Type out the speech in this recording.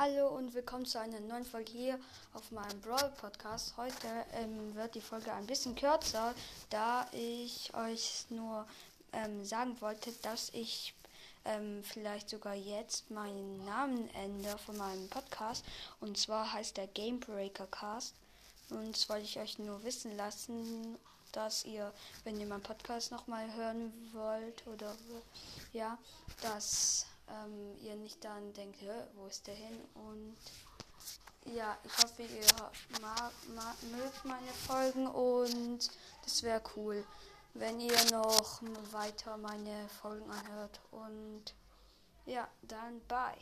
Hallo und willkommen zu einer neuen Folge hier auf meinem Brawl Podcast. Heute ähm, wird die Folge ein bisschen kürzer, da ich euch nur ähm, sagen wollte, dass ich ähm, vielleicht sogar jetzt meinen Namen ändere von meinem Podcast. Und zwar heißt der Game Breaker Cast. Und das wollte ich euch nur wissen lassen, dass ihr, wenn ihr meinen Podcast nochmal hören wollt oder ja, dass ähm, ihr nicht dann denkt, wo ist der hin? Und ja, ich hoffe, ihr mag, mag, mögt meine Folgen und das wäre cool, wenn ihr noch weiter meine Folgen anhört. Und ja, dann bye.